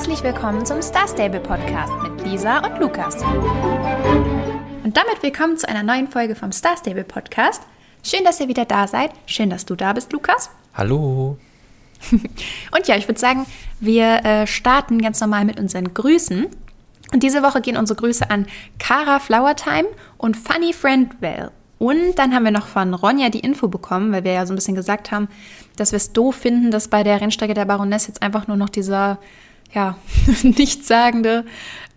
Herzlich willkommen zum Star Stable Podcast mit Lisa und Lukas. Und damit willkommen zu einer neuen Folge vom Star Stable Podcast. Schön, dass ihr wieder da seid. Schön, dass du da bist, Lukas. Hallo. und ja, ich würde sagen, wir äh, starten ganz normal mit unseren Grüßen. Und diese Woche gehen unsere Grüße an Cara Flowertime und Funny Friend Bell. Und dann haben wir noch von Ronja die Info bekommen, weil wir ja so ein bisschen gesagt haben, dass wir es doof finden, dass bei der Rennstrecke der Baroness jetzt einfach nur noch dieser, ja, nichtssagende,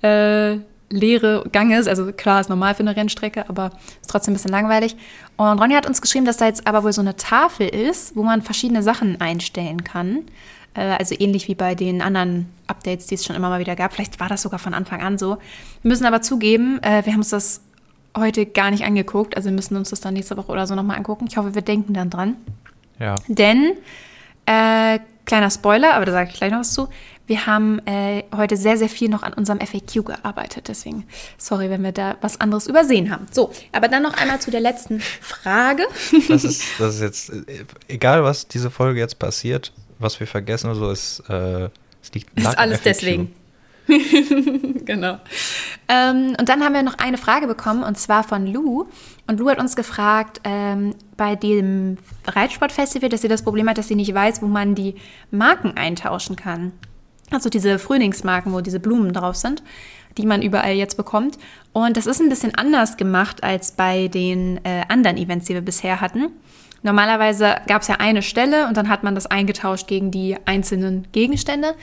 äh, leere Gang ist. Also klar, ist normal für eine Rennstrecke, aber ist trotzdem ein bisschen langweilig. Und Ronja hat uns geschrieben, dass da jetzt aber wohl so eine Tafel ist, wo man verschiedene Sachen einstellen kann. Äh, also ähnlich wie bei den anderen Updates, die es schon immer mal wieder gab. Vielleicht war das sogar von Anfang an so. Wir müssen aber zugeben, äh, wir haben uns das heute gar nicht angeguckt. Also wir müssen uns das dann nächste Woche oder so nochmal angucken. Ich hoffe, wir denken dann dran. Ja. Denn, äh, kleiner Spoiler, aber da sage ich gleich noch was zu. Wir haben äh, heute sehr, sehr viel noch an unserem FAQ gearbeitet. Deswegen, sorry, wenn wir da was anderes übersehen haben. So, aber dann noch einmal zu der letzten Frage. Das ist, das ist jetzt, äh, egal was diese Folge jetzt passiert, was wir vergessen oder so, ist, äh, es liegt Ist alles FAQ. deswegen. genau. Ähm, und dann haben wir noch eine Frage bekommen, und zwar von Lou. Und Lou hat uns gefragt, ähm, bei dem Reitsportfestival, dass sie das Problem hat, dass sie nicht weiß, wo man die Marken eintauschen kann. Also diese Frühlingsmarken, wo diese Blumen drauf sind, die man überall jetzt bekommt. Und das ist ein bisschen anders gemacht als bei den äh, anderen Events, die wir bisher hatten. Normalerweise gab es ja eine Stelle und dann hat man das eingetauscht gegen die einzelnen Gegenstände.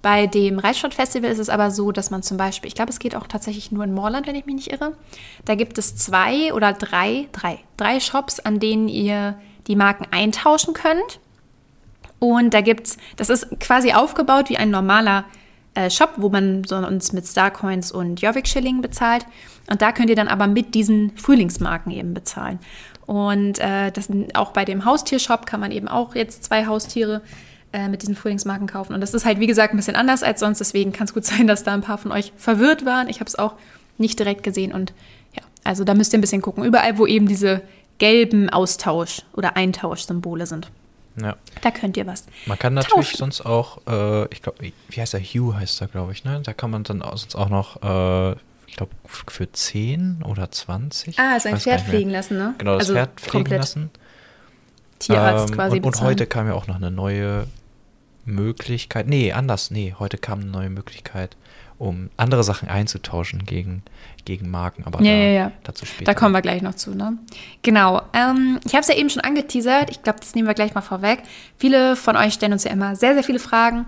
Bei dem Reitsportfestival ist es aber so, dass man zum Beispiel, ich glaube, es geht auch tatsächlich nur in Moorland, wenn ich mich nicht irre. Da gibt es zwei oder drei, drei, drei Shops, an denen ihr die Marken eintauschen könnt. Und da gibt es, das ist quasi aufgebaut wie ein normaler äh, Shop, wo man sonst mit Starcoins und Jorvik Schilling bezahlt. Und da könnt ihr dann aber mit diesen Frühlingsmarken eben bezahlen. Und äh, das, auch bei dem Haustiershop kann man eben auch jetzt zwei Haustiere äh, mit diesen Frühlingsmarken kaufen. Und das ist halt, wie gesagt, ein bisschen anders als sonst. Deswegen kann es gut sein, dass da ein paar von euch verwirrt waren. Ich habe es auch nicht direkt gesehen. Und ja, also da müsst ihr ein bisschen gucken. Überall, wo eben diese gelben Austausch- oder Eintauschsymbole sind. Ja. Da könnt ihr was. Man kann natürlich tauschen. sonst auch, äh, ich glaube, wie heißt der? Hugh heißt er, glaube ich, ne? Da kann man dann sonst auch noch, äh, ich glaube, für 10 oder 20. Ah, sein Pferd fliegen lassen, ne? Genau, das also Pferd fliegen komplett. lassen. Tierarzt ähm, quasi. Und, und heute kam ja auch noch eine neue Möglichkeit, nee, anders, nee, heute kam eine neue Möglichkeit, um andere Sachen einzutauschen gegen, gegen Marken, aber ja, da, ja, ja. dazu später. Da kommen wir gleich noch zu, ne? Genau. Ähm, ich habe es ja eben schon angeteasert, ich glaube, das nehmen wir gleich mal vorweg. Viele von euch stellen uns ja immer sehr, sehr viele Fragen.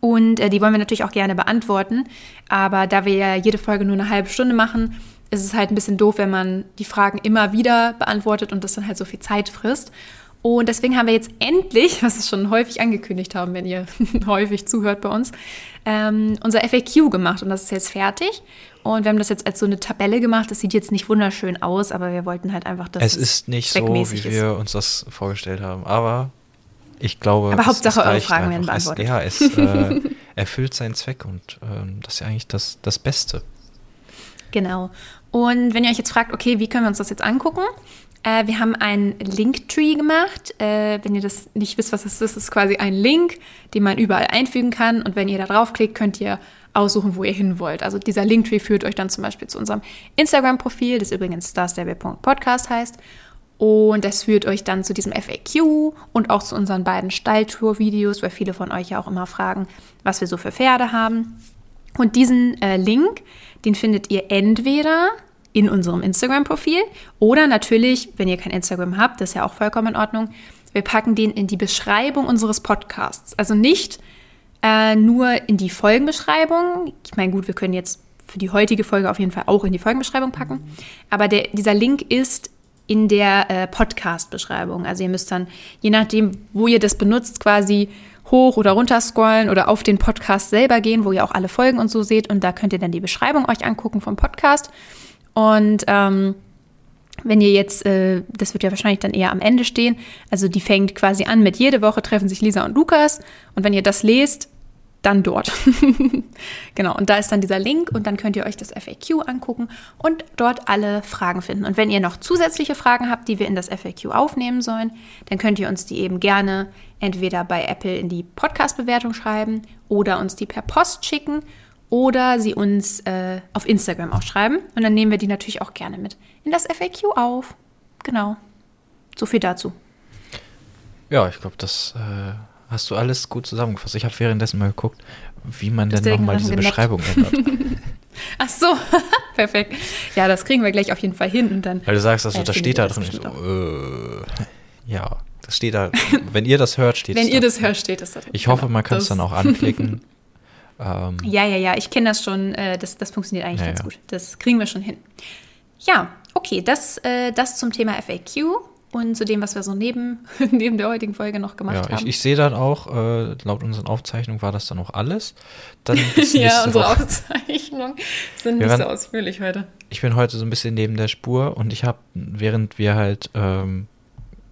Und äh, die wollen wir natürlich auch gerne beantworten. Aber da wir ja jede Folge nur eine halbe Stunde machen, ist es halt ein bisschen doof, wenn man die Fragen immer wieder beantwortet und das dann halt so viel Zeit frisst. Und deswegen haben wir jetzt endlich, was wir schon häufig angekündigt haben, wenn ihr häufig zuhört bei uns, ähm, unser FAQ gemacht und das ist jetzt fertig. Und wir haben das jetzt als so eine Tabelle gemacht. Das sieht jetzt nicht wunderschön aus, aber wir wollten halt einfach, dass es ist nicht so, wie wir uns das vorgestellt haben. Aber ich glaube, aber Hauptsache eure Fragen werden beantwortet. Es, ja, es äh, erfüllt seinen Zweck und ähm, das ist ja eigentlich das, das Beste. Genau. Und wenn ihr euch jetzt fragt, okay, wie können wir uns das jetzt angucken? Äh, wir haben einen Linktree gemacht. Äh, wenn ihr das nicht wisst, was das ist, ist quasi ein Link, den man überall einfügen kann. Und wenn ihr da draufklickt, könnt ihr aussuchen, wo ihr hin wollt. Also dieser Linktree führt euch dann zum Beispiel zu unserem Instagram-Profil, das übrigens starstable.podcast heißt. Und das führt euch dann zu diesem FAQ und auch zu unseren beiden Stalltour-Videos, weil viele von euch ja auch immer fragen, was wir so für Pferde haben. Und diesen äh, Link, den findet ihr entweder in unserem Instagram-Profil oder natürlich, wenn ihr kein Instagram habt, das ist ja auch vollkommen in Ordnung, wir packen den in die Beschreibung unseres Podcasts. Also nicht äh, nur in die Folgenbeschreibung. Ich meine, gut, wir können jetzt für die heutige Folge auf jeden Fall auch in die Folgenbeschreibung packen. Aber der, dieser Link ist in der äh, Podcast-Beschreibung. Also ihr müsst dann, je nachdem, wo ihr das benutzt, quasi hoch oder runter scrollen oder auf den Podcast selber gehen, wo ihr auch alle Folgen und so seht. Und da könnt ihr dann die Beschreibung euch angucken vom Podcast. Und ähm, wenn ihr jetzt, äh, das wird ja wahrscheinlich dann eher am Ende stehen, also die fängt quasi an mit jede Woche treffen sich Lisa und Lukas. Und wenn ihr das lest, dann dort. genau, und da ist dann dieser Link und dann könnt ihr euch das FAQ angucken und dort alle Fragen finden. Und wenn ihr noch zusätzliche Fragen habt, die wir in das FAQ aufnehmen sollen, dann könnt ihr uns die eben gerne entweder bei Apple in die Podcast-Bewertung schreiben oder uns die per Post schicken oder sie uns äh, auf Instagram auch schreiben. Und dann nehmen wir die natürlich auch gerne mit in das FAQ auf. Genau. So viel dazu. Ja, ich glaube, das äh, hast du alles gut zusammengefasst. Ich habe währenddessen mal geguckt, wie man denn nochmal diese genockt. Beschreibung ändert. Ach so, perfekt. Ja, das kriegen wir gleich auf jeden Fall hin. Und dann, Weil du sagst, also, äh, da steht da drin. So, äh, ja, das steht da. Wenn ihr das hört, steht es Wenn ihr das hört, steht es da drin. Ich hoffe, genau. man kann es dann auch anklicken. Ähm, ja, ja, ja, ich kenne das schon. Äh, das, das funktioniert eigentlich ja, ganz ja. gut. Das kriegen wir schon hin. Ja, okay, das, äh, das zum Thema FAQ und zu dem, was wir so neben, neben der heutigen Folge noch gemacht ja, haben. Ich, ich sehe dann auch, äh, laut unseren Aufzeichnungen war das dann auch alles. Dann ja, unsere Woche. Aufzeichnungen sind nicht so ausführlich heute. Ich bin heute so ein bisschen neben der Spur und ich habe, während wir halt ähm,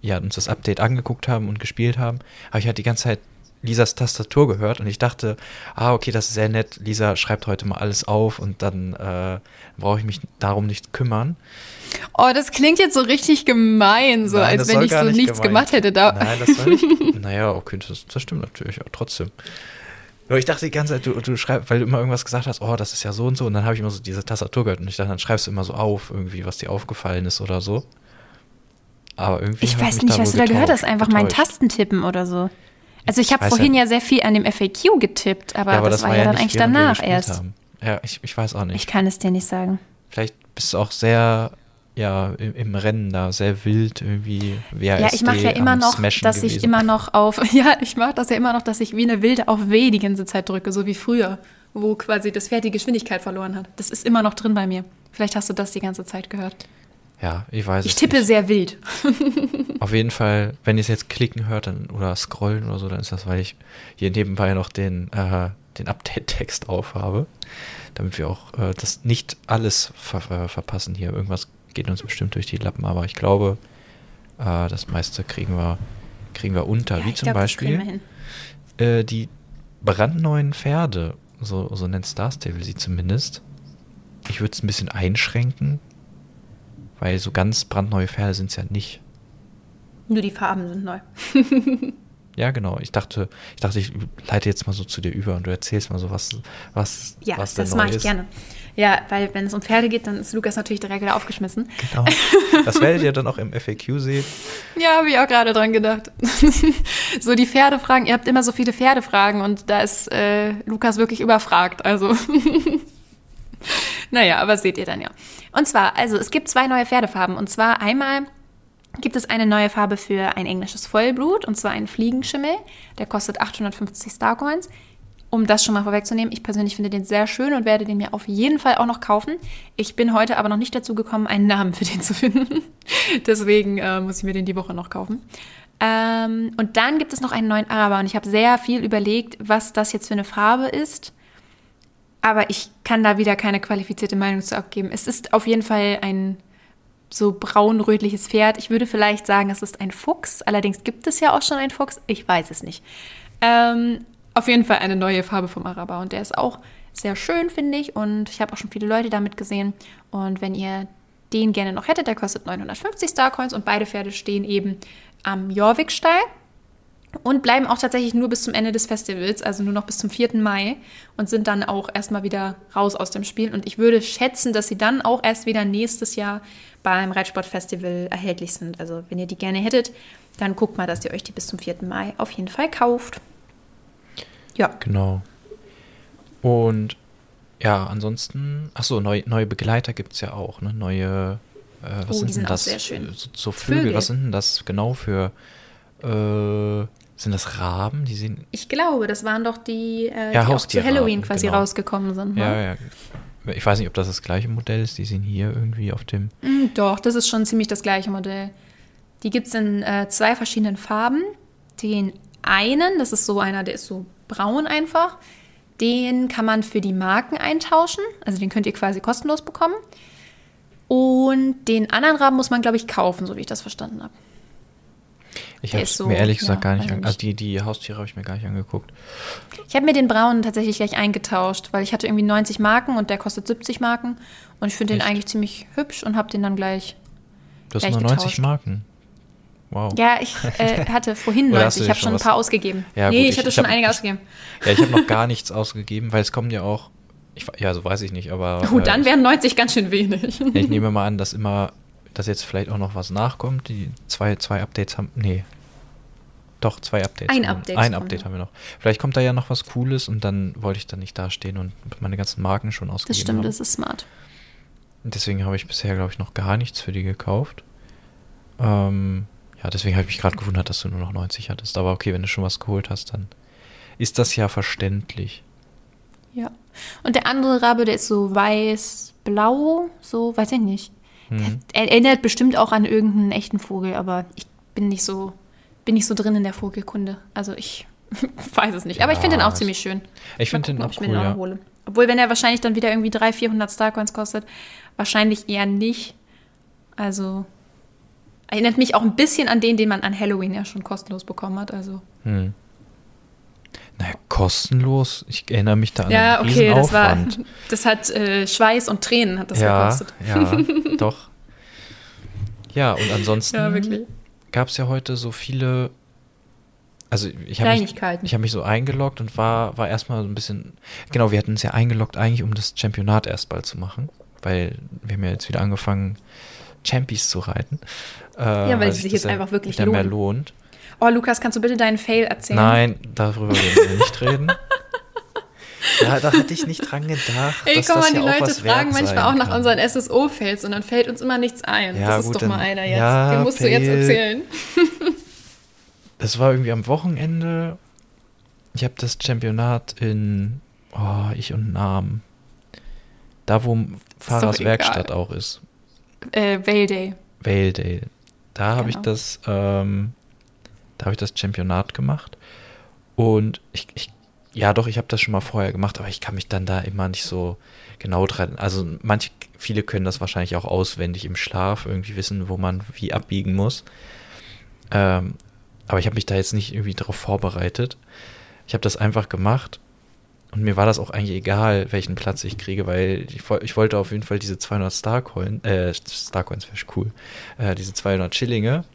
ja, uns das Update angeguckt haben und gespielt haben, habe ich halt die ganze Zeit Lisas Tastatur gehört und ich dachte, ah, okay, das ist sehr nett. Lisa schreibt heute mal alles auf und dann äh, brauche ich mich darum nicht kümmern. Oh, das klingt jetzt so richtig gemein, so Nein, als wenn ich so nichts gemeint. gemacht hätte. Da. Nein, das war nicht. naja, okay, das, das stimmt natürlich, aber trotzdem. Nur ich dachte die ganze Zeit, du, du schreibst, weil du immer irgendwas gesagt hast, oh, das ist ja so und so, und dann habe ich immer so diese Tastatur gehört und ich dachte, dann schreibst du immer so auf, irgendwie, was dir aufgefallen ist oder so. Aber irgendwie. Ich weiß nicht, was du da gehört hast, einfach getäuscht. mein Tastentippen oder so. Also ich, habe vorhin ja, ja, sehr viel an dem FAQ getippt, aber, ja, aber das, das, war ja, dann eigentlich danach erst. Haben. Ja, ich, ich weiß auch nicht. Ich kann es dir nicht sagen. Vielleicht bist du auch sehr ja im, im, Rennen da sehr wild irgendwie. WASD ja, ich mache ja immer noch, Smashen dass gewesen. ich immer noch auf, ja, ich mache das ja immer noch, dass ich wie eine Wilde auf W die ganze Zeit drücke, so wie früher, wo quasi das Pferd die Geschwindigkeit verloren hat. Das ist immer noch drin bei mir. Vielleicht hast du das die ganze Zeit gehört. Ja, ich weiß ich es. Ich tippe nicht. sehr wild. Auf jeden Fall, wenn ihr es jetzt klicken hört dann, oder scrollen oder so, dann ist das, weil ich hier nebenbei noch den, äh, den Update-Text aufhabe, damit wir auch äh, das nicht alles ver äh, verpassen hier. Irgendwas geht uns bestimmt durch die Lappen, aber ich glaube, äh, das meiste kriegen wir, kriegen wir unter. Ja, Wie zum glaub, Beispiel äh, die brandneuen Pferde, so, so nennt Star Stable sie zumindest. Ich würde es ein bisschen einschränken, weil so ganz brandneue Pferde sind es ja nicht. Nur die Farben sind neu. ja, genau. Ich dachte, ich dachte, ich leite jetzt mal so zu dir über und du erzählst mal so, was, was, ja, was denn das mache ich gerne. Ja, weil wenn es um Pferde geht, dann ist Lukas natürlich direkt wieder aufgeschmissen. Genau. Das werdet ihr dann auch im FAQ sehen. Ja, habe ich auch gerade dran gedacht. so die Pferdefragen, ihr habt immer so viele Pferdefragen und da ist äh, Lukas wirklich überfragt. Also. Naja, aber seht ihr dann ja. Und zwar, also es gibt zwei neue Pferdefarben. Und zwar einmal gibt es eine neue Farbe für ein englisches Vollblut, und zwar einen Fliegenschimmel. Der kostet 850 Starcoins um das schon mal vorwegzunehmen, ich persönlich finde den sehr schön und werde den mir auf jeden Fall auch noch kaufen. Ich bin heute aber noch nicht dazu gekommen, einen Namen für den zu finden. Deswegen äh, muss ich mir den die Woche noch kaufen. Ähm, und dann gibt es noch einen neuen Araber und ich habe sehr viel überlegt, was das jetzt für eine Farbe ist. Aber ich kann da wieder keine qualifizierte Meinung zu abgeben. Es ist auf jeden Fall ein so braun-rötliches Pferd. Ich würde vielleicht sagen, es ist ein Fuchs. Allerdings gibt es ja auch schon einen Fuchs. Ich weiß es nicht. Ähm, auf jeden Fall eine neue Farbe vom Araber. Und der ist auch sehr schön, finde ich. Und ich habe auch schon viele Leute damit gesehen. Und wenn ihr den gerne noch hättet, der kostet 950 Starcoins und beide Pferde stehen eben am Jorvik-Stall und bleiben auch tatsächlich nur bis zum Ende des Festivals, also nur noch bis zum 4. Mai und sind dann auch erstmal wieder raus aus dem Spiel. Und ich würde schätzen, dass sie dann auch erst wieder nächstes Jahr beim Reitsportfestival erhältlich sind. Also wenn ihr die gerne hättet, dann guckt mal, dass ihr euch die bis zum 4. Mai auf jeden Fall kauft. Ja. Genau. Und ja, ansonsten, achso, neu, neue Begleiter gibt es ja auch, ne? Neue, äh, was oh, sind denn das? Sehr schön. So, so Vögel, Vögel, was sind denn das genau für, äh, sind das Raben? Die sehen. Ich glaube, das waren doch die, äh, ja, die auch zu Halloween quasi genau. rausgekommen sind. Ne? Ja, ja. Ich weiß nicht, ob das das gleiche Modell ist. Die sind hier irgendwie auf dem. Mm, doch, das ist schon ziemlich das gleiche Modell. Die gibt es in äh, zwei verschiedenen Farben. Den einen, das ist so einer, der ist so braun einfach. Den kann man für die Marken eintauschen. Also den könnt ihr quasi kostenlos bekommen. Und den anderen Raben muss man, glaube ich, kaufen, so wie ich das verstanden habe. Ich habe so, mir ehrlich gesagt ja, gar nicht angeguckt. Also die, die Haustiere habe ich mir gar nicht angeguckt. Ich habe mir den braunen tatsächlich gleich eingetauscht, weil ich hatte irgendwie 90 Marken und der kostet 70 Marken. Und ich finde den eigentlich ziemlich hübsch und habe den dann gleich. Du hast Gleich nur 90 getauscht. Marken. Wow. Ja, ich äh, hatte vorhin Oder hast du 90. Ich habe schon ein paar ausgegeben. Ja, nee, gut, ich, ich- hatte ich schon hab- einige ausgegeben. Ja, ich habe noch gar nichts ausgegeben, weil es kommen ja auch. Ich, ja, so weiß ich nicht, aber. Oh, äh, dann wären 90 ganz schön wenig. Ich nehme mal an, dass immer, dass jetzt vielleicht auch noch was nachkommt. Die zwei, zwei Updates haben. Nee. Doch, zwei Updates. Ein haben- Update Ein Update haben wir noch. Vielleicht kommt da ja noch was Cooles und dann wollte ich dann nicht dastehen und meine ganzen Marken schon ausgegeben Das stimmt, haben. das ist smart. Deswegen habe ich bisher, glaube ich, noch gar nichts für die gekauft. Ähm, ja, deswegen habe ich mich gerade gewundert, dass du nur noch 90 hattest. Aber okay, wenn du schon was geholt hast, dann ist das ja verständlich. Ja. Und der andere Rabe, der ist so weiß-blau, so, weiß ich nicht. Er erinnert bestimmt auch an irgendeinen echten Vogel, aber ich bin nicht so, bin nicht so drin in der Vogelkunde. Also ich weiß es nicht. Aber ich Ja, finde den auch ziemlich schön. Ich finde den auch ich cool, den ja. noch hole. Obwohl, wenn er wahrscheinlich dann wieder irgendwie 300, 400 Starcoins kostet, wahrscheinlich eher nicht. Also erinnert mich auch ein bisschen an den, den man an Halloween ja schon kostenlos bekommen hat. Also Hm. Naja, kostenlos. Ich erinnere mich da an ja, einen okay, das war, das hat äh, Schweiß und Tränen hat das ja, gekostet. ja, doch. Ja, und ansonsten Ja, gab es ja heute so viele. Also ich habe mich, ich hab mich so eingeloggt und war, war erstmal so ein bisschen. Genau, wir hatten uns ja eingeloggt eigentlich, um das Championat erst bald zu machen. Weil wir haben ja jetzt wieder angefangen, Champions zu reiten. Äh, weil die sich sich jetzt ja einfach wirklich wieder mehr lohnt. Oh, Lukas, kannst du bitte deinen Fail erzählen? Nein, darüber werden wir nicht reden. Ja, da hatte ich nicht dran gedacht. Ey, dass komm das mal, die ja Leute fragen manchmal auch nach kann. unseren SSO-Fails und dann fällt uns immer nichts ein. Ja, das ist gut, doch mal einer jetzt. ja, Den musst du jetzt Fail. erzählen. Das war irgendwie am Wochenende. Ich habe das Championat in, oh, ich und Namen. Da, wo Fahrers. Werkstatt auch ist. Äh, Vale Day. Valedale. Da habe ich Genau. das, ähm, da habe ich das Championat gemacht. Und ich, ich ja doch, ich habe das schon mal vorher gemacht, aber ich kann mich dann da immer nicht so genau dran. Also manche, viele können das wahrscheinlich auch auswendig im Schlaf irgendwie wissen, wo man wie abbiegen muss. Ähm, aber ich habe mich da jetzt nicht irgendwie darauf vorbereitet. Ich habe das einfach gemacht und mir war das auch eigentlich egal, welchen Platz ich kriege, weil ich, ich wollte auf jeden Fall diese 200 Starcoin, äh, Starcoins wäre cool, äh, diese 200 Schillinge,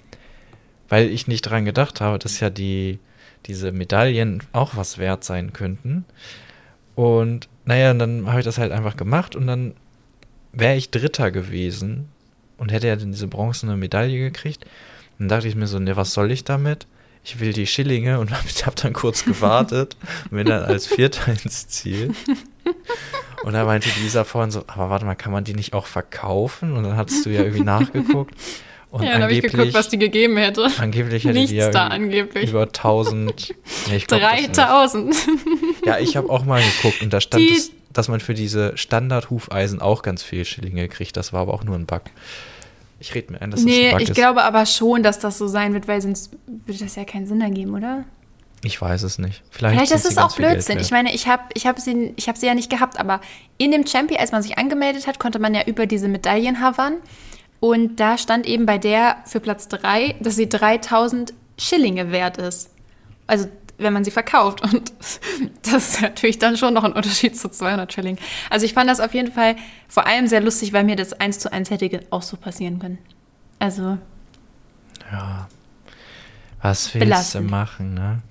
weil ich nicht dran gedacht habe, dass ja die, diese Medaillen auch was wert sein könnten. Und naja, dann habe ich das halt einfach gemacht und dann wäre ich Dritter gewesen und hätte ja dann diese bronzene Medaille gekriegt. Und dann dachte ich mir so, ne, was soll ich damit? Ich will die Schillinge und habe dann kurz gewartet und bin dann als Vierter ins Ziel. Und da meinte Lisa vorhin so, aber warte mal, kann man die nicht auch verkaufen? Und dann hattest du ja irgendwie nachgeguckt. Und ja, dann habe ich geguckt, was die gegeben hätte. angeblich hätte Nichts die ja da angeblich. über 1000. Nee, ich glaub das nicht. 3000. Ja, ich habe auch mal geguckt und da stand, es, dass man für diese Standard-Hufeisen auch ganz viel Schillinge kriegt. Das war aber auch nur ein Bug. Ich rede mir ein, dass das Nee, ein Bug ich ist. glaube aber schon, dass das so sein wird, weil sonst würde das ja keinen Sinn ergeben, oder? Ich weiß es nicht. Vielleicht, Vielleicht ist es auch Blödsinn. Ich meine, ich habe ich hab sie, ich hab sie ja nicht gehabt, aber in dem Champion, als man sich angemeldet hat, konnte man ja über diese Medaillen havern. Und da stand eben bei der für Platz 3, dass sie 3000 Schillinge wert ist. Also, wenn man sie verkauft. Und das ist natürlich dann schon noch ein Unterschied zu 200 Schilling. Also, ich fand das auf jeden Fall vor allem sehr lustig, weil mir das eins zu eins hätte auch so passieren können. Also, Ja. Was willst Belastend. du machen, ne?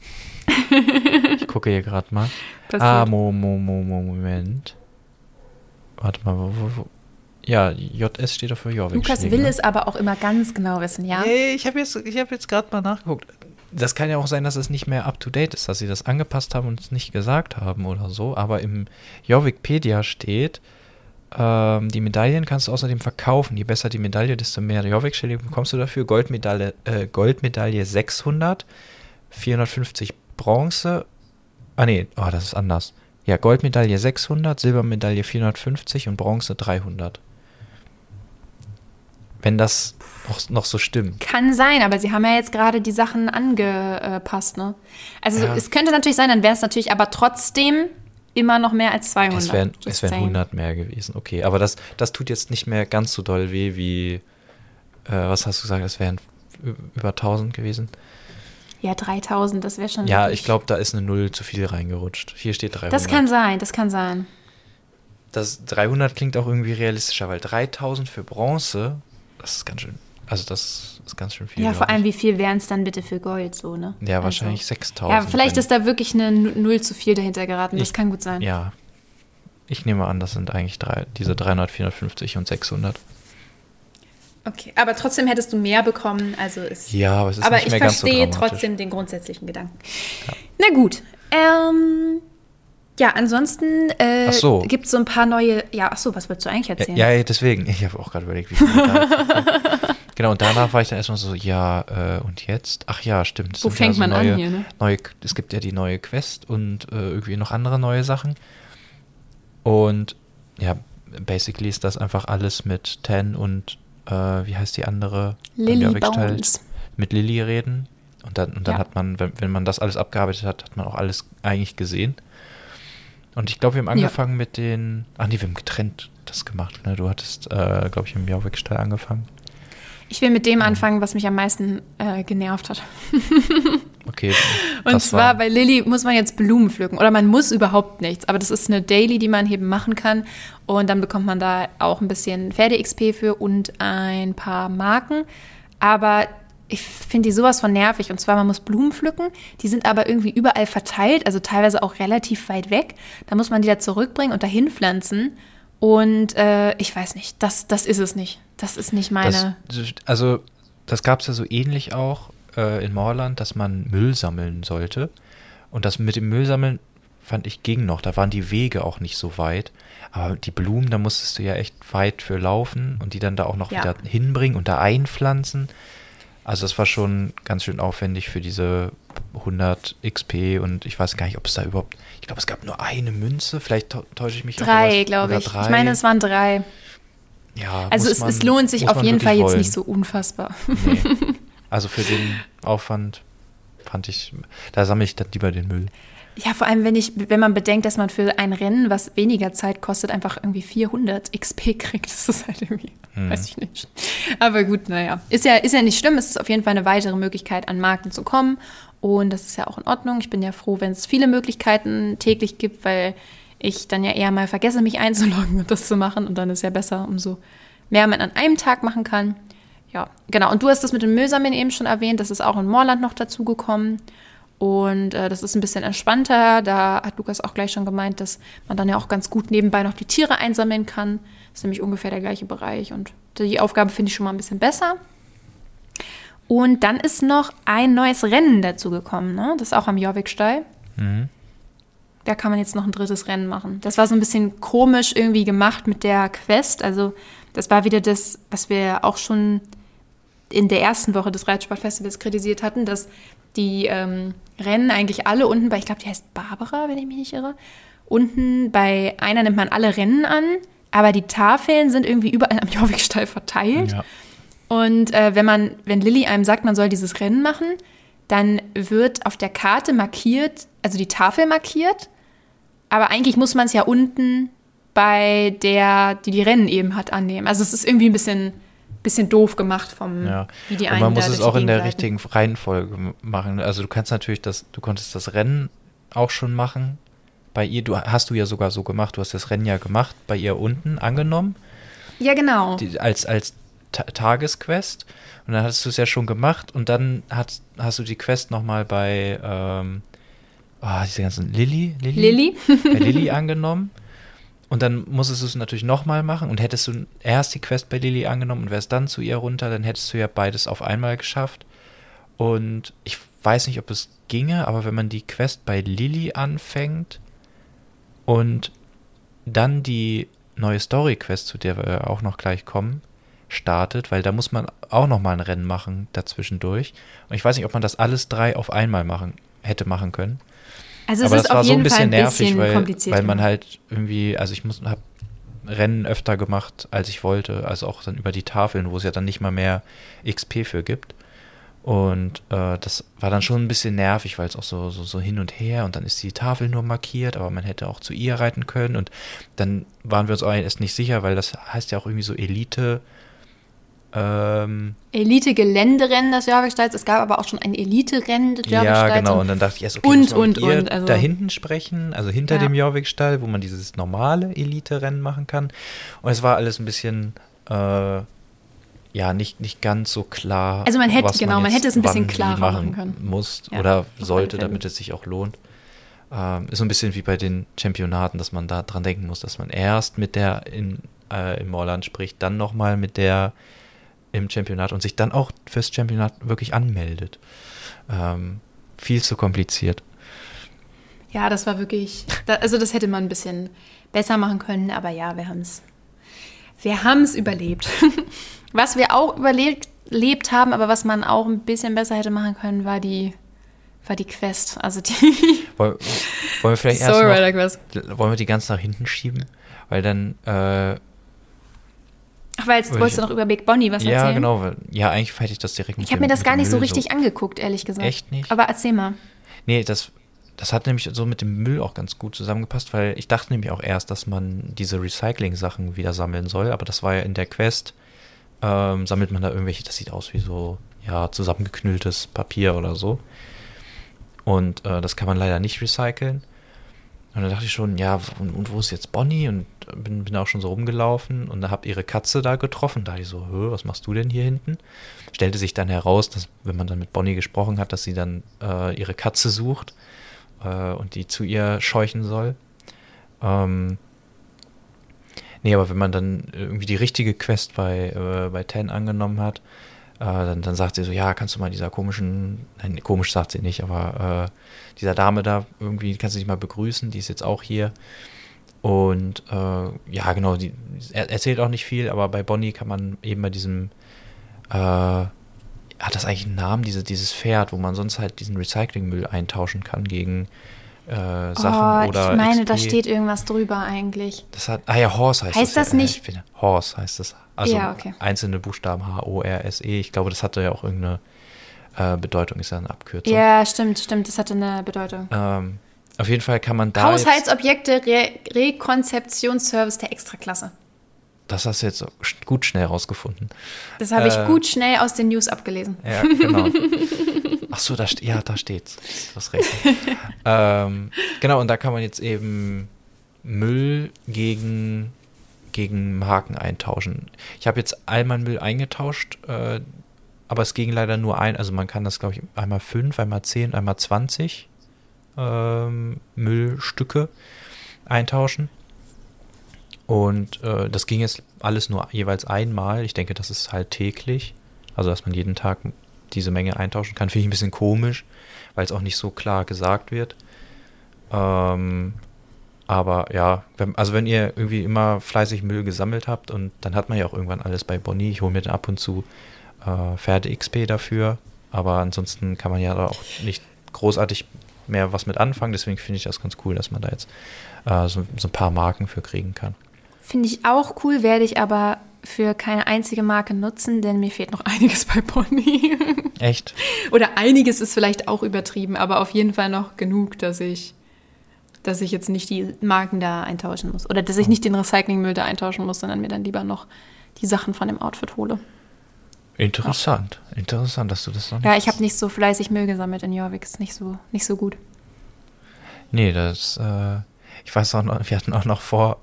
ich gucke hier gerade mal. passiert. Ah, Mo, Mo, Mo, Mo, Moment. Warte mal, wo, wo, wo? Ja, JS steht da für Jorvik. Lukas will es aber auch immer ganz genau wissen, ja? Nee, ich habe jetzt, ich hab jetzt gerade mal nachgeguckt. Das kann ja auch sein, dass es nicht mehr up to date ist, dass sie das angepasst haben und es nicht gesagt haben oder so. Aber im Jorvikpedia steht, ähm, die Medaillen kannst du außerdem verkaufen. Je besser die Medaille, desto mehr Jorvik-Schilling bekommst du dafür. Goldmedaille, äh, Goldmedaille 600, 450 Bronze. Ah nee, oh, das ist anders. Ja, Goldmedaille 600, Silbermedaille 450 und Bronze 300. Wenn das noch, noch so stimmt. Kann sein, aber sie haben ja jetzt gerade die Sachen angepasst, ne? Also Ja. es könnte natürlich sein, dann wäre es natürlich aber trotzdem immer noch mehr als 200. Es wären, es wären saying. 100 mehr gewesen, okay. Aber das, das tut jetzt nicht mehr ganz so doll weh wie, äh, was hast du gesagt, es wären über 1000 gewesen? Ja, 3000, das wäre schon. Ja, wirklich- ich glaube, da ist eine Null zu viel reingerutscht. Hier steht 300. Das kann sein, das kann sein. Das 300 klingt auch irgendwie realistischer, weil 3000 für Bronze, das ist ganz schön. Also, das ist ganz schön viel. Ja, vor allem, ich. wie viel wären es dann bitte für Gold, so, ne? Ja, wahrscheinlich Also, 6000. Ja, vielleicht ist da wirklich eine Nu- Null zu viel dahinter geraten. Das Ich- kann gut sein. Ja. Ich nehme an, das sind eigentlich drei, diese 300, 450 und 600. Okay, aber trotzdem hättest du mehr bekommen, also ist. Ja, aber es ist aber nicht ich mehr ganz so verstehe dramatisch. trotzdem den grundsätzlichen Gedanken. Na gut. Ähm, ja, ansonsten äh, so. gibt es so ein paar neue. Ja, ach so, was würdest du eigentlich erzählen? Ja, ja, deswegen. Ich habe auch gerade überlegt, wie viel. genau, und danach war ich dann erstmal so, ja, äh, und jetzt? Ach ja, stimmt. Wo fängt ja so man an neue, hier, ne? Neue, es gibt ja die neue Quest und äh, irgendwie noch andere neue Sachen. Und ja, basically ist das einfach alles mit Ten und äh, wie heißt die andere? Jorvik-Teil? Bones. Mit Lilly reden. Und dann, und dann Ja. hat man, wenn, wenn man das alles abgearbeitet hat, hat man auch alles eigentlich gesehen. Und ich glaube, wir haben Ja. angefangen mit den. Ach nee, wir haben getrennt das gemacht. Ne? Du hattest, äh, glaube ich, im Jorvik-Stall angefangen. Ich will mit dem anfangen, was mich am meisten äh, genervt hat. Okay. Und zwar war, bei Lilly muss man jetzt Blumen pflücken. Oder man muss überhaupt nichts. Aber das ist eine Daily, die man eben machen kann. Und dann bekommt man da auch ein bisschen Pferde-XP für und ein paar Marken. Aber ich finde die sowas von nervig. Und zwar, man muss Blumen pflücken. Die sind aber irgendwie überall verteilt. Also teilweise auch relativ weit weg. Da muss man die da zurückbringen und dahin pflanzen. Und äh, ich weiß nicht, das, das ist es nicht. Das ist nicht meine. das, also, das gab es ja so ähnlich auch äh, in Moorland, dass man Müll sammeln sollte. Und das mit dem Müll sammeln fand ich ging noch. Da waren die Wege auch nicht so weit. Aber die Blumen, da musstest du ja echt weit für laufen und die dann da auch noch Ja. wieder hinbringen und da einpflanzen. Also das war schon ganz schön aufwendig für diese 100 XP und ich weiß gar nicht, ob es da überhaupt, ich glaube, es gab nur eine Münze, vielleicht täu- täusche ich mich. Drei, es- glaube ich. Drei. Ich meine, es waren drei. ja, Also es, man- es lohnt sich auf jeden Fall wirklich jetzt wollen. nicht so unfassbar. Nee. Also für den Aufwand fand ich, da sammle ich dann lieber den Müll. Ja, vor allem, wenn, ich, wenn man bedenkt, dass man für ein Rennen, was weniger Zeit kostet, einfach irgendwie 400 XP kriegt. Das ist halt irgendwie, Hm. weiß ich nicht. Aber gut, naja. Ist ja, ist ja nicht schlimm. Es ist auf jeden Fall eine weitere Möglichkeit, an Marken zu kommen. Und das ist ja auch in Ordnung. Ich bin ja froh, wenn es viele Möglichkeiten täglich gibt, weil ich dann ja eher mal vergesse, mich einzuloggen und das zu machen. Und dann ist ja besser, umso mehr man an einem Tag machen kann. Ja, genau. Und du hast das mit dem Müllsammeln eben schon erwähnt. Das ist auch in Moorland noch dazugekommen. Und äh, das ist ein bisschen entspannter. Da hat Lukas auch gleich schon gemeint, dass man dann ja auch ganz gut nebenbei noch die Tiere einsammeln kann. Das ist nämlich ungefähr der gleiche Bereich. Und die Aufgabe finde ich schon mal ein bisschen besser. Und dann ist noch ein neues Rennen dazugekommen. Ne? Das ist auch am Jorvik-Stall. Mhm. Da kann man jetzt noch ein drittes Rennen machen. Das war so ein bisschen komisch irgendwie gemacht mit der Quest. Also das war wieder das, was wir auch schon in der ersten Woche des Reitsportfestivals kritisiert hatten, dass die ähm, Rennen eigentlich alle unten bei, ich glaube, die heißt Barbara, wenn ich mich nicht irre. Unten bei einer nimmt man alle Rennen an, aber die Tafeln sind irgendwie überall am Jorvikstall verteilt. Ja. Und äh, wenn man, wenn Lilly einem sagt, man soll dieses Rennen machen, dann wird auf der Karte markiert, also die Tafel markiert, aber eigentlich muss man es ja unten bei der, die die Rennen eben hat, annehmen. Also es ist irgendwie ein bisschen, bisschen doof gemacht vom, Ja. wie die Und einen man muss es auch in der leiten. richtigen Reihenfolge machen. Also du kannst natürlich das, du konntest das Rennen auch schon machen. Bei ihr, du hast du ja sogar so gemacht, du hast das Rennen ja gemacht, bei ihr unten angenommen, Ja, genau. die, als, als Ta Tagesquest. Und dann hast du es ja schon gemacht und dann hast, hast du die Quest nochmal bei ähm, oh, diese ganzen Lilly, Lilly? bei Lilly angenommen. Und dann musstest du es natürlich nochmal machen. Und hättest du erst die Quest bei Lilly angenommen und wärst dann zu ihr runter, dann hättest du ja beides auf einmal geschafft. Und ich weiß nicht, ob es ginge, aber wenn man die Quest bei Lilly anfängt und dann die neue Story-Quest, zu der wir auch noch gleich kommen, startet, weil da muss man auch nochmal ein Rennen machen dazwischendurch. Und ich weiß nicht, ob man das alles drei auf einmal machen hätte machen können. Also es Aber ist das war auf so ein jeden Fall bisschen ein nervig, bisschen weil, kompliziert. weil man gemacht. halt irgendwie, also ich muss, habe Rennen öfter gemacht, als ich wollte, also auch dann über die Tafeln, wo es ja dann nicht mal mehr XP für gibt. Und äh, das war dann schon ein bisschen nervig, weil es auch so, so, so hin und her und dann ist die Tafel nur markiert, aber man hätte auch zu ihr reiten können und dann waren wir uns auch erst nicht sicher, weil das heißt ja auch irgendwie so Elite Ähm, Elite-Geländerennen des Jorvikstalls. Es gab aber auch schon ein Elite-Rennen des ja, Jorvikstalls. genau. Und dann dachte ich erst, okay, Und, man und, mit ihr und, also- da hinten sprechen, also hinter Ja. dem Jorvikstall, wo man dieses normale Elite-Rennen machen kann. Und es war alles ein bisschen, äh, ja, nicht, nicht ganz so klar. Also man hätte- genau, man jetzt hätte es ein bisschen klarer machen können. Muss Ja, oder sollte, damit es sich auch lohnt. Ähm, ist so ein bisschen wie bei den Championaten, dass man da dran denken muss, dass man erst mit der in, äh, im Morland spricht, dann nochmal mit der im Championat und sich dann auch fürs Championat wirklich anmeldet. Ähm, viel zu kompliziert. Ja, das war wirklich. Da, also, das hätte man ein bisschen besser machen können, aber ja, wir haben es. Wir haben es überlebt. Was wir auch überlebt lebt haben, aber was man auch ein bisschen besser hätte machen können, war die, war die Quest. Also die Woll, wollen wir vielleicht erst noch, wollen wir die ganz nach hinten schieben? Weil dann, äh, Ach, weil jetzt wolltest du noch über Big Bonnie was ja erzählen? genau, weil- ja eigentlich hätte ich das direkt mit Ich habe mir das gar nicht so Müll richtig angeguckt, ehrlich gesagt. Echt nicht? Aber erzähl mal. Nee, das, das hat nämlich so mit dem Müll auch ganz gut zusammengepasst, weil ich dachte nämlich auch erst, dass man diese Recycling-Sachen wieder sammeln soll, aber das war ja in der Quest, ähm, sammelt man da irgendwelche, das sieht aus wie so, ja, zusammengeknülltes Papier oder so. Und äh, das kann man leider nicht recyceln. Und dann dachte ich schon, ja, und, und wo ist jetzt Bonnie? Und bin, bin auch schon so rumgelaufen und hab ihre Katze da getroffen. Da ich so, was machst du denn hier hinten? Stellte sich dann heraus, dass, wenn man dann mit Bonnie gesprochen hat, dass sie dann äh, ihre Katze sucht äh, und die zu ihr scheuchen soll. Ähm, nee, aber wenn man dann irgendwie die richtige Quest bei, äh, bei Ten angenommen hat, äh, dann, dann sagt sie so, ja, kannst du mal dieser komischen, nein, komisch sagt sie nicht, aber äh, dieser Dame da irgendwie, kannst du dich mal begrüßen, die ist jetzt auch hier. Und äh, ja, genau, die er, erzählt auch nicht viel, aber bei Bonnie kann man eben bei diesem, äh, hat das eigentlich einen Namen, diese, dieses Pferd, wo man sonst halt diesen Recyclingmüll eintauschen kann gegen äh, Sachen oh, oder ich meine, da XP. steht irgendwas drüber eigentlich. Das hat, ah ja, Horse heißt, Heißt das. das ja, nicht- Ich finde, Horse heißt das. Also Ja, okay. einzelne Buchstaben H-O-R-S-E. Ich glaube, das hatte ja auch irgendeine äh, Bedeutung, ist ja eine Abkürzung. Ja, stimmt, stimmt. Das hatte eine Bedeutung. Ähm, auf jeden Fall kann man da. Haushaltsobjekte Re Rekonzeptionsservice der Extraklasse. das hast du jetzt gut schnell rausgefunden. Das habe ich Äh, gut schnell aus den News abgelesen. Ja, genau. Ach so, da, ja, da steht's. Du hast recht. ähm, genau, und da kann man jetzt eben Müll gegen, gegen Marken eintauschen. Ich habe jetzt all meinen Müll eingetauscht, äh, aber es ging leider nur ein. Also man kann das, glaube ich, einmal fünf, einmal zehn, einmal 20 ähm, Müllstücke eintauschen. Und äh, das ging jetzt alles nur jeweils einmal. Ich denke, das ist halt täglich. Also, dass man jeden Tag diese Menge eintauschen kann, finde ich ein bisschen komisch, weil es auch nicht so klar gesagt wird. Ähm, aber ja, wenn, also wenn ihr irgendwie immer fleißig Müll gesammelt habt und dann hat man ja auch irgendwann alles bei Bonnie. Ich hole mir dann ab und zu äh, Pferde-XP dafür. Aber ansonsten kann man ja da auch nicht großartig mehr was mit anfangen. Deswegen finde ich das ganz cool, dass man da jetzt äh, so, so ein paar Marken für kriegen kann. Finde ich auch cool, werde ich aber für keine einzige Marke nutzen, denn mir fehlt noch einiges bei Pony. Echt? Oder einiges ist vielleicht auch übertrieben, aber auf jeden Fall noch genug, dass ich, dass ich jetzt nicht die Marken da eintauschen muss. Oder dass ich nicht den Recyclingmüll da eintauschen muss, sondern mir dann lieber noch die Sachen von dem Outfit hole. Interessant. Interessant, dass du das noch nicht Ja, ich habe nicht so fleißig Müll gesammelt in Jorvik. Ist nicht so, nicht so gut. Nee, das, äh, ich weiß auch noch, wir hatten auch noch vor,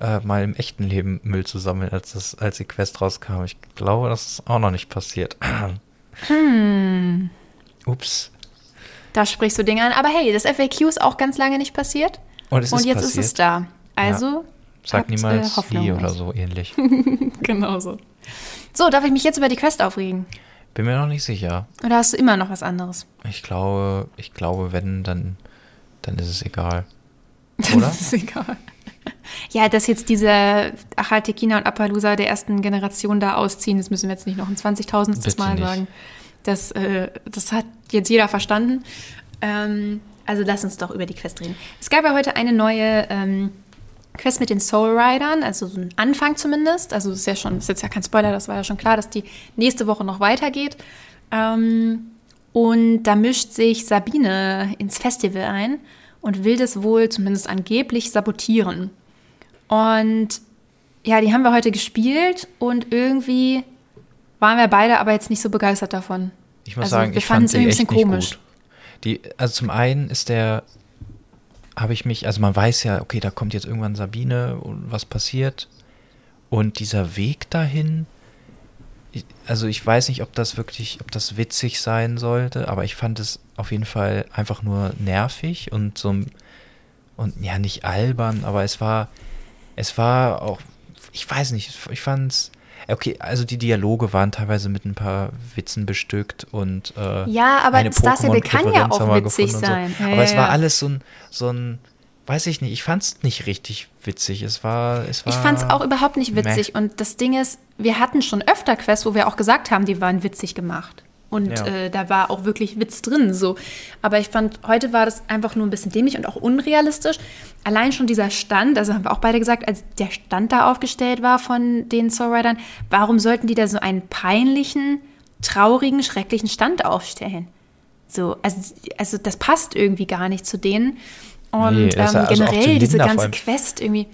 äh, mal im echten Leben Müll zu sammeln, als, das, als die Quest rauskam. Ich glaube, das ist auch noch nicht passiert. Hm. Ups. Da sprichst du Dinge an. Aber hey, das FAQ ist auch ganz lange nicht passiert. Und es Und ist jetzt passiert. ist es da. Also, Sag habt, niemals äh, Hoffnung nie auf. oder so ähnlich. genau so. So, darf ich mich jetzt über die Quest aufregen? Bin mir noch nicht sicher. Oder hast du immer noch was anderes? Ich glaube, ich glaube, wenn, dann, dann ist es egal. Dann Oder? ist es egal. Ja, dass jetzt diese Achaltekina und Appaloosa der ersten Generation da ausziehen, das müssen wir jetzt nicht noch ein 20.000. Bitte Mal nicht. sagen. Das, äh, das hat jetzt jeder verstanden. Ähm, also lass uns doch über die Quest reden. Es gab ja heute eine neue ähm, Quest mit den Soul Riders, also so ein Anfang zumindest. Also das ist ja schon, das ist jetzt ja kein Spoiler, das war ja schon klar, dass die nächste Woche noch weitergeht. Ähm, und da mischt sich Sabine ins Festival ein und will das wohl zumindest angeblich sabotieren. Und ja, die haben wir heute gespielt und irgendwie waren wir beide aber jetzt nicht so begeistert davon. Ich muss Also, sagen, wir ich fanden fand es sie echt ein bisschen nicht komisch. gut. Die, also zum einen ist der, habe ich mich, also man weiß ja, okay, da kommt jetzt irgendwann Sabine und was passiert. Und dieser Weg dahin, also ich weiß nicht, ob das wirklich, ob das witzig sein sollte, aber ich fand es auf jeden Fall einfach nur nervig und so, und ja, nicht albern, aber es war, es war auch, ich weiß nicht, ich fand es, okay, also die Dialoge waren teilweise mit ein paar Witzen bestückt und äh, Ja, aber eine Star Stable kann ja auch witzig sein. So. Ja, aber ja, es war alles so ein, so ein, weiß ich nicht, ich fand es nicht richtig witzig. Es war, es war. Ich fand es auch überhaupt nicht witzig. Und das Ding ist, wir hatten schon öfter Quests, wo wir auch gesagt haben, die waren witzig gemacht. Und Ja. äh, da war auch wirklich Witz drin. So. Aber ich fand, heute war das einfach nur ein bisschen dämlich und auch unrealistisch. Allein schon dieser Stand, also haben wir auch beide gesagt, als der Stand da aufgestellt war von den Soulridern, warum sollten die da so einen peinlichen, traurigen, schrecklichen Stand aufstellen? So, also, also das passt irgendwie gar nicht zu denen. Und Nee, ähm, also generell diese ganze. Quest irgendwie.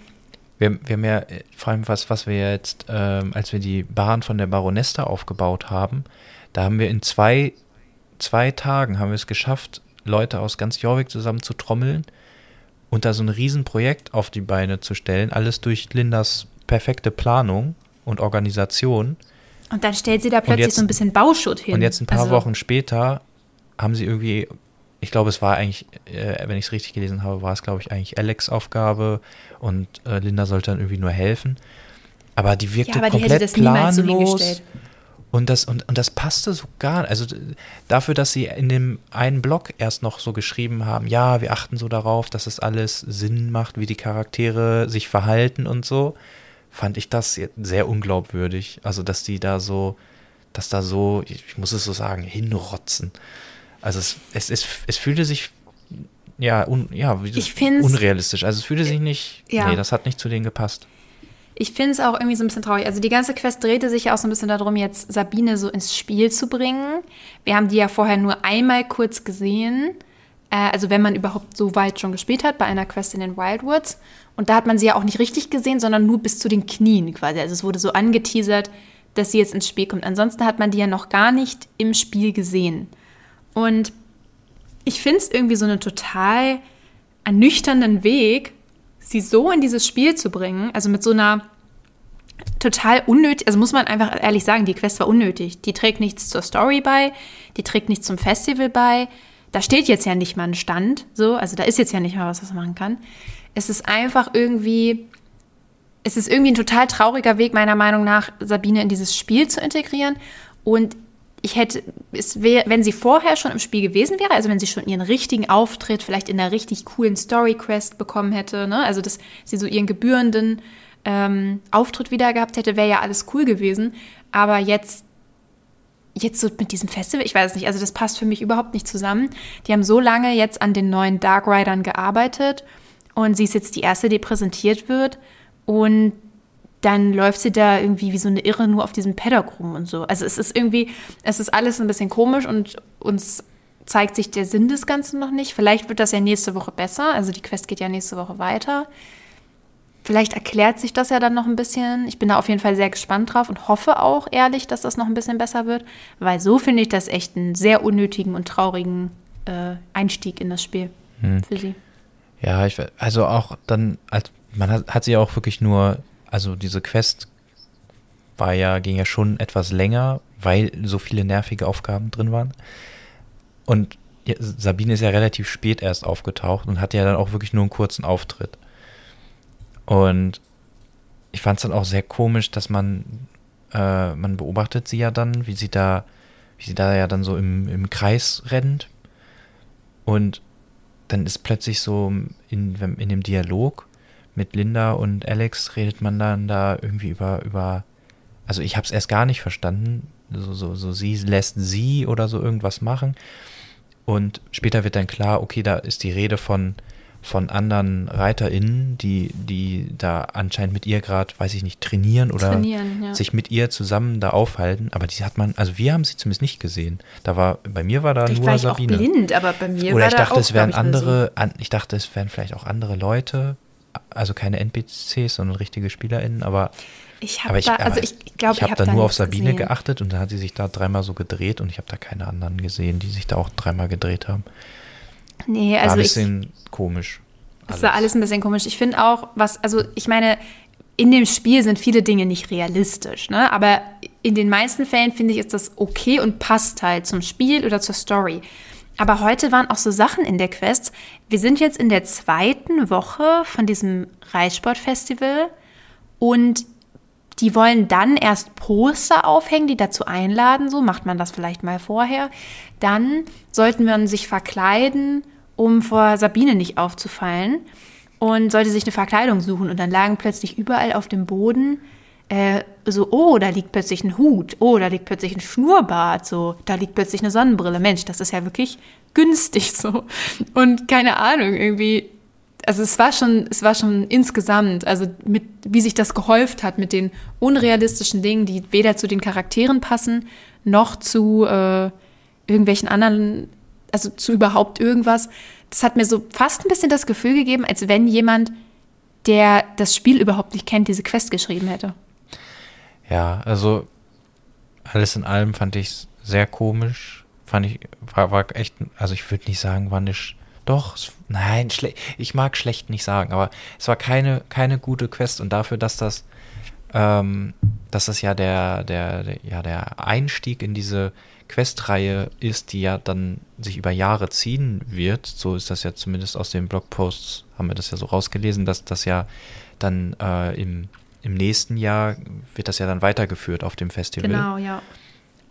Wir, wir haben ja, äh, vor allem was, was wir jetzt, ähm, als wir die Bahn von der Baronesta aufgebaut haben, da haben wir in zwei, zwei Tagen haben wir es geschafft, Leute aus ganz Jorvik zusammen zu trommeln und da so ein Riesenprojekt auf die Beine zu stellen. Alles durch Lindas perfekte Planung und Organisation. Und dann stellt sie da plötzlich jetzt- so ein bisschen Bauschutt hin. Und jetzt ein paar Also, Wochen später haben sie irgendwie, ich glaube, es war eigentlich, äh, wenn ich es richtig gelesen habe, war es, glaube ich, eigentlich Alex' Aufgabe und äh, Linda sollte dann irgendwie nur helfen. Aber die wirkte Ja, aber die hätte komplett so planlos. hingestellt. Und das, und, und das passte so gar nicht. Also dafür, dass sie in dem einen Blog erst noch so geschrieben haben, ja, wir achten so darauf, dass es alles Sinn macht, wie die Charaktere sich verhalten und so, fand ich das sehr unglaubwürdig. Also, dass die da so, dass da so, ich muss es so sagen, hinrotzen. Also es, es, es, es fühlte sich ja, un, ja Ich unrealistisch. Also es fühlte sich nicht, Ja. nee, das hat nicht zu denen gepasst. Ich finde es auch irgendwie so ein bisschen traurig. Also die ganze Quest drehte sich ja auch so ein bisschen darum, jetzt Sabine so ins Spiel zu bringen. Wir haben die ja vorher nur einmal kurz gesehen. Äh, also wenn man überhaupt so weit schon gespielt hat, bei einer Quest in den Wildwoods. Und da hat man sie ja auch nicht richtig gesehen, sondern nur bis zu den Knien quasi. Also es wurde so angeteasert, dass sie jetzt ins Spiel kommt. Ansonsten hat man die ja noch gar nicht im Spiel gesehen. Und ich finde es irgendwie so einen total ernüchternden Weg, sie so in dieses Spiel zu bringen, also mit so einer total unnötig, also muss man einfach ehrlich sagen, die Quest war unnötig. Die trägt nichts zur Story bei, die trägt nichts zum Festival bei. Da steht jetzt ja nicht mal ein Stand, so, also da ist jetzt ja nicht mal was, was man machen kann. Es ist einfach irgendwie, es ist irgendwie ein total trauriger Weg, meiner Meinung nach, Sabine in dieses Spiel zu integrieren. Und ich hätte, es wär, wenn sie vorher schon im Spiel gewesen wäre, also wenn sie schon ihren richtigen Auftritt vielleicht in einer richtig coolen Story-Quest bekommen hätte, ne? also dass sie so ihren gebührenden ähm, Auftritt wieder gehabt hätte, wäre ja alles cool gewesen. Aber jetzt, jetzt so mit diesem Festival, ich weiß es nicht, also das passt für mich überhaupt nicht zusammen. Die haben so lange jetzt an den neuen Dark Riders gearbeitet und sie ist jetzt die erste, die präsentiert wird. Und dann läuft sie da irgendwie wie so eine Irre nur auf diesem Paddock rum und so. Also es ist irgendwie, es ist alles ein bisschen komisch und uns zeigt sich der Sinn des Ganzen noch nicht. Vielleicht wird das ja nächste Woche besser. Also die Quest geht ja nächste Woche weiter. Vielleicht erklärt sich das ja dann noch ein bisschen. Ich bin da auf jeden Fall sehr gespannt drauf und hoffe auch ehrlich, dass das noch ein bisschen besser wird, weil so finde ich das echt einen sehr unnötigen und traurigen äh, Einstieg in das Spiel für sie. Ja, ich, also auch dann, als, man hat, hat sie auch wirklich nur, also diese Quest war ja, ging ja schon etwas länger, weil so viele nervige Aufgaben drin waren. Und ja, Sabine ist ja relativ spät erst aufgetaucht und hatte ja dann auch wirklich nur einen kurzen Auftritt. Und ich fand es dann auch sehr komisch, dass man, äh, man beobachtet sie ja dann, wie sie da, wie sie da ja dann so im, im Kreis rennt. Und dann ist plötzlich so in, in dem Dialog mit Linda und Alex redet man dann da irgendwie über, über also ich habe es erst gar nicht verstanden, so, so, so sie lässt sie oder so irgendwas machen und später wird dann klar, okay, da ist die Rede von, von anderen ReiterInnen, die, die da anscheinend mit ihr gerade, weiß ich nicht, trainieren oder Trainieren, ja. sich mit ihr zusammen da aufhalten, aber die hat man, also wir haben sie zumindest nicht gesehen. Da war, bei mir war da Vielleicht nur war ich Sabine. auch blind, aber bei mir Oder war ich da dachte, auch, es wären ich, andere, an, ich dachte, es wären vielleicht auch andere Leute, also keine NPCs, sondern richtige SpielerInnen, aber ich habe da, also ich glaube, ich habe hab da nur auf Sabine gesehen. geachtet und dann hat sie sich da dreimal so gedreht und ich habe da keine anderen gesehen, die sich da auch dreimal gedreht haben. Nee, also War ein bisschen ich, komisch. Es war alles ein bisschen komisch. Ich finde auch, was, also ich meine, in dem Spiel sind viele Dinge nicht realistisch, ne? Aber in den meisten Fällen finde ich, ist das okay und passt halt zum Spiel oder zur Story. Aber heute waren auch so Sachen in der Quest. Wir sind jetzt in der zweiten Woche von diesem Reitsportfestival und die wollen dann erst Poster aufhängen, die dazu einladen, so macht man das vielleicht mal vorher. Dann sollten wir sich verkleiden, um vor Sabine nicht aufzufallen und sollte sich eine Verkleidung suchen und dann lagen plötzlich überall auf dem Boden äh, so, oh, da liegt plötzlich ein Hut, oh, da liegt plötzlich ein Schnurrbart, so, da liegt plötzlich eine Sonnenbrille. Mensch, das ist ja wirklich günstig so. Und keine Ahnung, irgendwie, also es war schon, es war schon insgesamt, also mit, wie sich das gehäuft hat mit den unrealistischen Dingen, die weder zu den Charakteren passen, noch zu äh, irgendwelchen anderen, also zu überhaupt irgendwas. Das hat mir so fast ein bisschen das Gefühl gegeben, als wenn jemand, der das Spiel überhaupt nicht kennt, diese Quest geschrieben hätte. Ja, also alles in allem fand ich es sehr komisch. Fand ich, war, war echt, also ich würde nicht sagen, war nicht, doch, nein, ich mag schlecht nicht sagen, aber es war keine, keine gute Quest und dafür, dass das, ähm, dass das ja der, der, der, ja, der Einstieg in diese Questreihe ist, die ja dann sich über Jahre ziehen wird, so ist das ja zumindest aus den Blogposts, haben wir das ja so rausgelesen, dass das ja dann äh, im im nächsten Jahr wird das ja dann weitergeführt auf dem Festival. Genau, ja.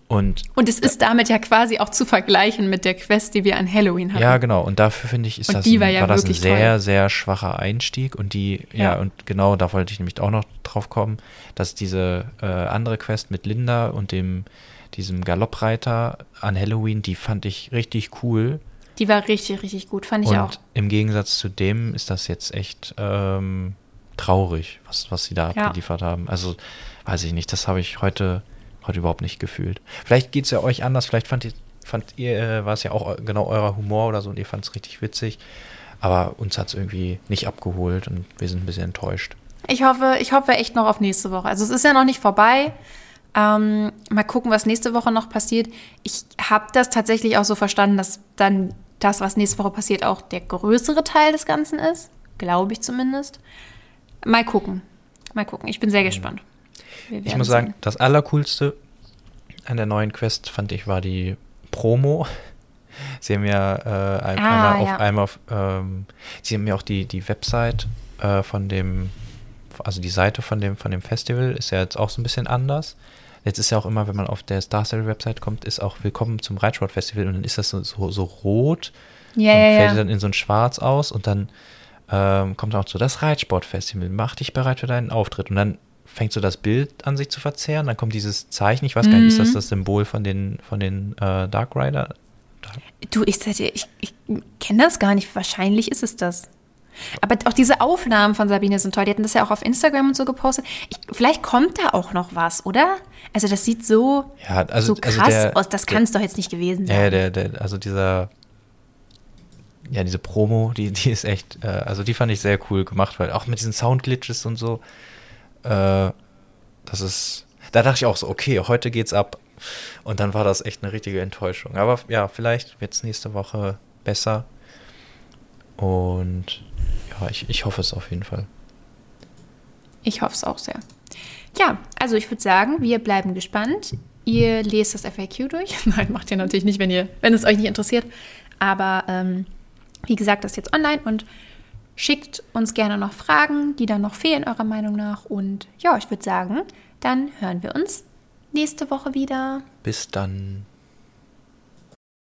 Und, und es ist damit ja quasi auch zu vergleichen mit der Quest, die wir an Halloween hatten. Ja, genau. Und dafür finde ich, ist und das, ein, war, ja war das ein sehr, toll. sehr schwacher Einstieg. Und die, ja. ja. und genau, da wollte ich nämlich auch noch drauf kommen, dass diese äh, andere Quest mit Linda und dem, diesem Galoppreiter an Halloween, die fand ich richtig cool. Die war richtig, richtig gut, fand ich und auch. Im Gegensatz zu dem ist das jetzt echt ähm, traurig, was, was sie da ja. abgeliefert haben. Also, weiß ich nicht, das habe ich heute, heute überhaupt nicht gefühlt. Vielleicht geht es ja euch anders, vielleicht fand ihr, fand ihr, äh, war es ja auch genau euer Humor oder so und ihr fand es richtig witzig. Aber uns hat es irgendwie nicht abgeholt und wir sind ein bisschen enttäuscht. Ich hoffe, ich hoffe echt noch auf nächste Woche. Also es ist ja noch nicht vorbei. Ähm, mal gucken, was nächste Woche noch passiert. Ich habe das tatsächlich auch so verstanden, dass dann das, was nächste Woche passiert, auch der größere Teil des Ganzen ist. Glaube ich zumindest. Mal gucken. Mal gucken. Ich bin sehr gespannt. Ich muss sagen, das Allercoolste an der neuen Quest fand ich war die Promo. Sie haben ja äh, ein, ah, einmal ja. auf einmal auf, ähm, Sie haben ja auch die, die Website äh, von dem, also die Seite von dem, von dem Festival ist ja jetzt auch so ein bisschen anders. Jetzt ist ja auch immer, wenn man auf der Star Stable Website kommt, ist auch Willkommen zum Reitsport Festival und dann ist das so, so, so rot ja, und fällt dann in so ein Schwarz aus und dann ähm, kommt auch so das Reitsportfestival, mach dich bereit für deinen Auftritt. Und dann fängt so das Bild an sich zu verzehren, dann kommt dieses Zeichen, ich weiß gar nicht, ist das mhm. das Symbol von den, von den äh, Dark Rider? Du, ich, ich, ich kenne das gar nicht, wahrscheinlich ist es das. Aber auch diese Aufnahmen von Sabine sind toll. Die hatten das ja auch auf Instagram und so gepostet. Ich, vielleicht kommt da auch noch was, oder? Also das sieht so, ja, also, so also krass also der, aus. Das kann es doch jetzt nicht gewesen sein. Ja, der, der, also dieser ja, diese Promo, die, die ist echt, äh, also die fand ich sehr cool gemacht, weil auch mit diesen Soundglitches und so, äh, das ist, da dachte ich auch so, okay, heute geht's ab. Und dann war das echt eine richtige Enttäuschung. Aber ja, vielleicht wird es nächste Woche besser. Und ja, ich, ich hoffe es auf jeden Fall. Ich hoffe es auch sehr. Ja, also ich würde sagen, wir bleiben gespannt. Ihr lest das FAQ durch. Nein, macht ihr natürlich nicht, wenn ihr, wenn es euch nicht interessiert. Aber ähm, wie gesagt, das ist jetzt online und schickt uns gerne noch Fragen, die dann noch fehlen, eurer Meinung nach. Und ja, ich würde sagen, dann hören wir uns nächste Woche wieder. Bis dann.